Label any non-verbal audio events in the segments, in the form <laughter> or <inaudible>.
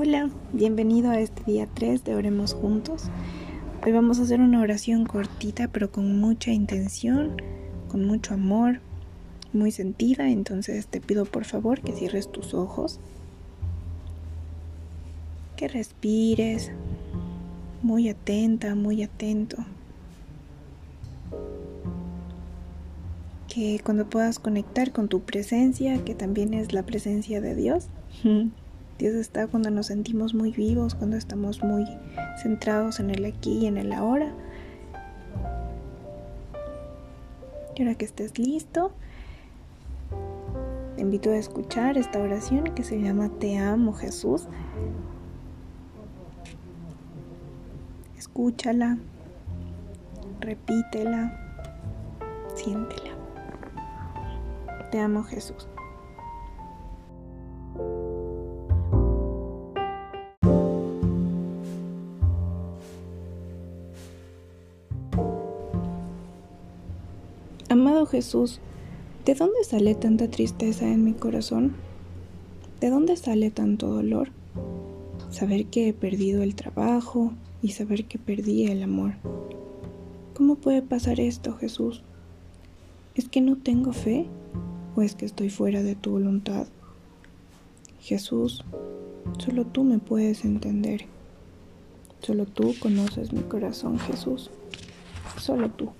Hola, bienvenido a este día 3 de Oremos Juntos. Hoy vamos a hacer una oración cortita pero con mucha intención, con mucho amor, muy sentida, entonces te pido por favor que cierres tus ojos, que respires, muy atenta, muy atento. Que cuando puedas conectar con tu presencia, que también es la presencia de Dios, <laughs> Dios está cuando nos sentimos muy vivos, cuando estamos muy centrados en el aquí y en el ahora. Y ahora que estés listo, te invito a escuchar esta oración que se llama Te amo Jesús. Escúchala, repítela, siéntela. Te amo Jesús. Amado Jesús, ¿de dónde sale tanta tristeza en mi corazón? ¿De dónde sale tanto dolor? Saber que he perdido el trabajo y saber que perdí el amor. ¿Cómo puede pasar esto, Jesús? ¿Es que no tengo fe o es que estoy fuera de tu voluntad? Jesús, solo tú me puedes entender. Solo tú conoces mi corazón, Jesús. Solo tú.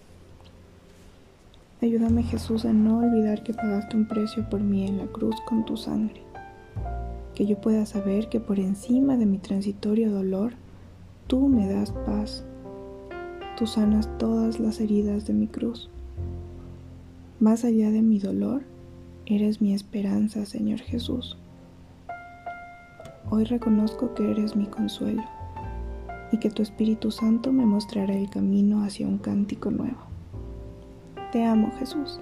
Ayúdame Jesús a no olvidar que pagaste un precio por mí en la cruz con tu sangre. Que yo pueda saber que por encima de mi transitorio dolor, tú me das paz. Tú sanas todas las heridas de mi cruz. Más allá de mi dolor, eres mi esperanza, Señor Jesús. Hoy reconozco que eres mi consuelo y que tu Espíritu Santo me mostrará el camino hacia un cántico nuevo. Te amo, Jesús.